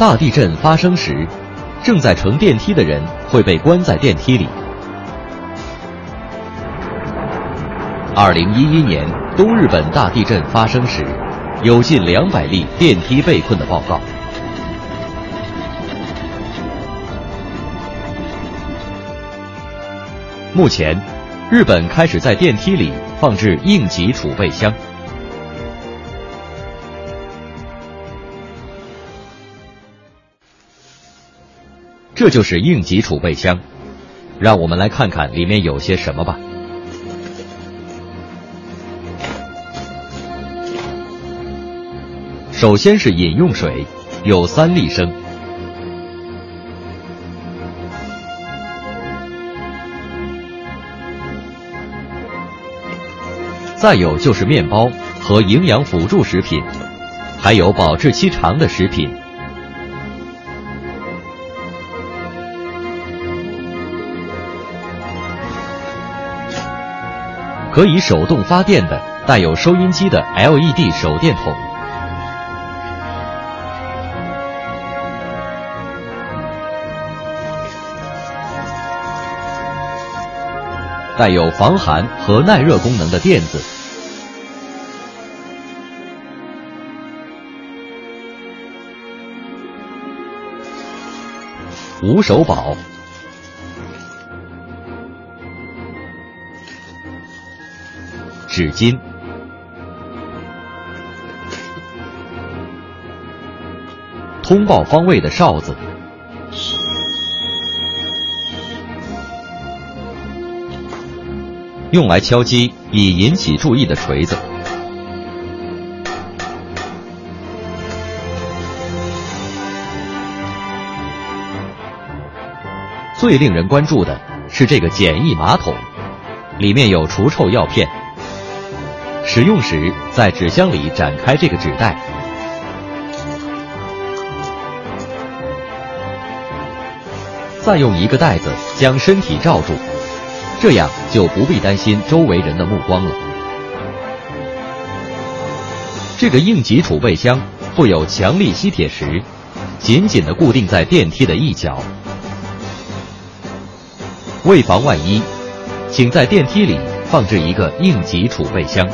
大地震发生时，正在乘电梯的人会被关在电梯里。二零一一年东日本大地震发生时，有近两百例电梯被困的报告。目前，日本开始在电梯里放置应急储备箱。这就是应急储备箱，让我们来看看里面有些什么吧。首先是饮用水，有三立升。再有就是面包和营养辅助食品，还有保质期长的食品。可以手动发电的、带有收音机的 LED 手电筒，带有防寒和耐热功能的垫子，无手宝。纸巾、通报方位的哨子、用来敲击以引起注意的锤子。最令人关注的是这个简易马桶，里面有除臭药片。使用时，在纸箱里展开这个纸袋，再用一个袋子将身体罩住，这样就不必担心周围人的目光了。这个应急储备箱附有强力吸铁石，紧紧的固定在电梯的一角。为防万一，请在电梯里放置一个应急储备箱。